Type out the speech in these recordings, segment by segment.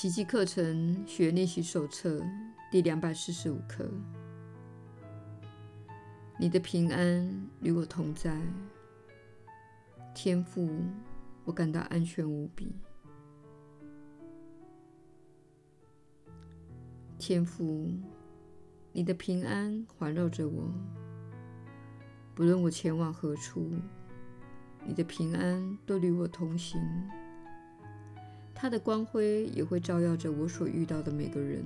奇迹课程学练习手册第两百四十五课。你的平安与我同在，天父，我感到安全无比。天父，你的平安环绕着我，不论我前往何处，你的平安都与我同行。它的光辉也会照耀着我所遇到的每个人。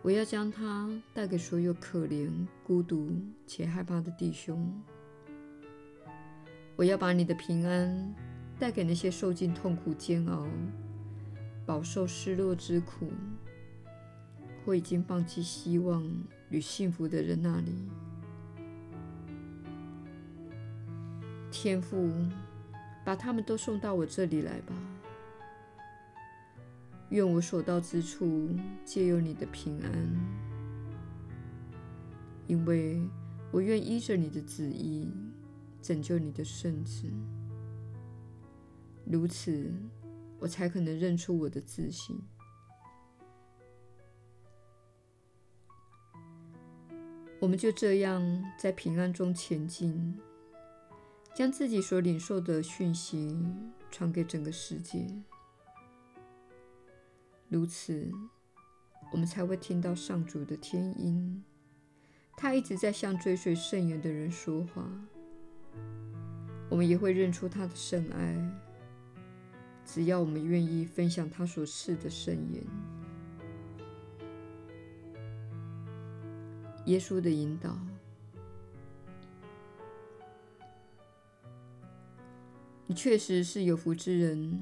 我要将它带给所有可怜、孤独且害怕的弟兄。我要把你的平安带给那些受尽痛苦煎熬。饱受失落之苦，或已经放弃希望与幸福的人那里，天父，把他们都送到我这里来吧。愿我所到之处皆有你的平安，因为我愿依着你的旨意拯救你的圣子。如此。我才可能认出我的自信。我们就这样在平安中前进，将自己所领受的讯息传给整个世界。如此，我们才会听到上主的天音，他一直在向追随圣言的人说话。我们也会认出他的圣爱。只要我们愿意分享他所赐的圣言，耶稣的引导，你确实是有福之人。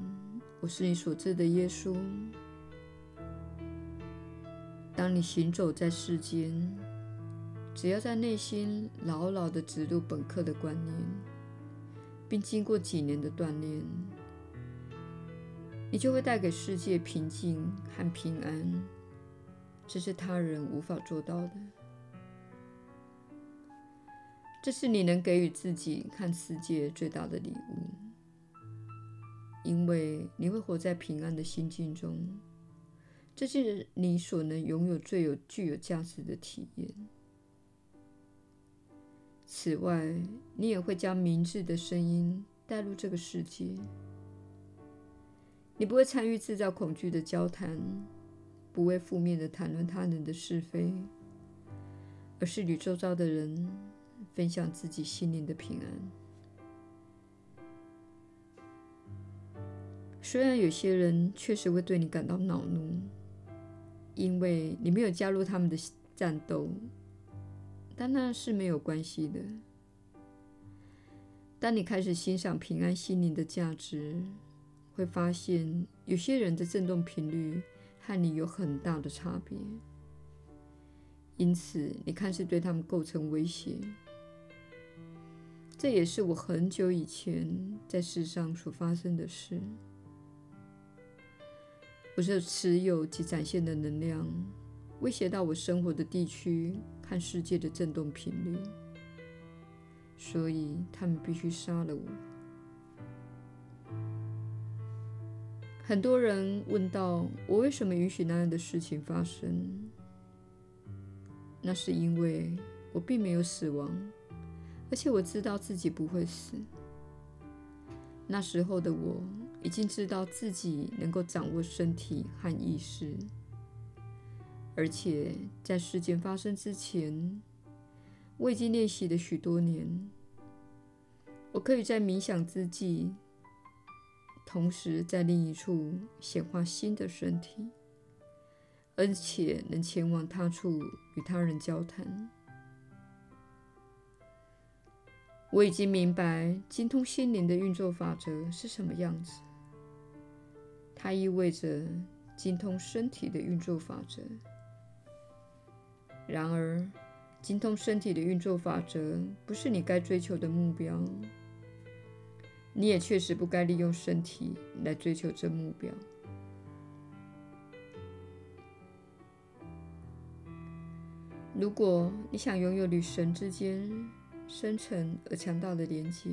我是你所知的耶稣。当你行走在世间，只要在内心牢牢的植入本课的观念，并经过几年的锻炼。你就会带给世界平静和平安，这是他人无法做到的。这是你能给予自己看世界最大的礼物，因为你会活在平安的心境中。这是你所能拥有最有具有价值的体验。此外，你也会将明智的声音带入这个世界。你不会参与制造恐惧的交谈，不会负面的谈论他人的是非，而是与周遭的人分享自己心灵的平安。虽然有些人确实会对你感到恼怒，因为你没有加入他们的战斗，但那是没有关系的。当你开始欣赏平安心灵的价值，会发现有些人的振动频率和你有很大的差别，因此你看似对他们构成威胁。这也是我很久以前在世上所发生的事。我所持有及展现的能量威胁到我生活的地区和世界的振动频率，所以他们必须杀了我。很多人问到：“我为什么允许那样的事情发生？”那是因为我并没有死亡，而且我知道自己不会死。那时候的我已经知道自己能够掌握身体和意识，而且在事件发生之前，我已经练习了许多年。我可以在冥想之际。同时，在另一处显化新的身体，而且能前往他处与他人交谈。我已经明白精通心灵的运作法则是什么样子。它意味着精通身体的运作法则。然而，精通身体的运作法则不是你该追求的目标。你也确实不该利用身体来追求这目标。如果你想拥有与神之间深沉而强大的连接，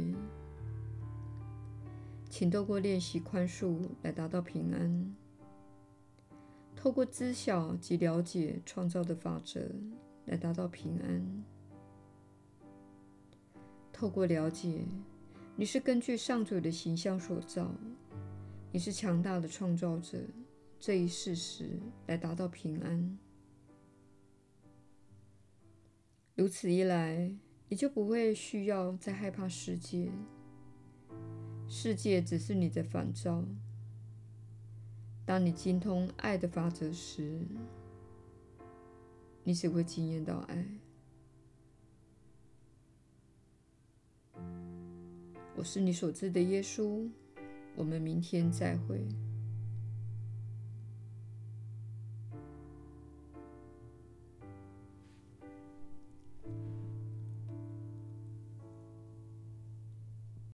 请透过练习宽恕来达到平安，透过知晓及了解创造的法则来达到平安，透过了解你是根据上主的形象所造，你是强大的创造者这一事实来达到平安。如此一来，你就不会需要再害怕世界。世界只是你的反照。当你精通爱的法则时，你只会惊艳到爱。我是你所知的耶稣。我们明天再会。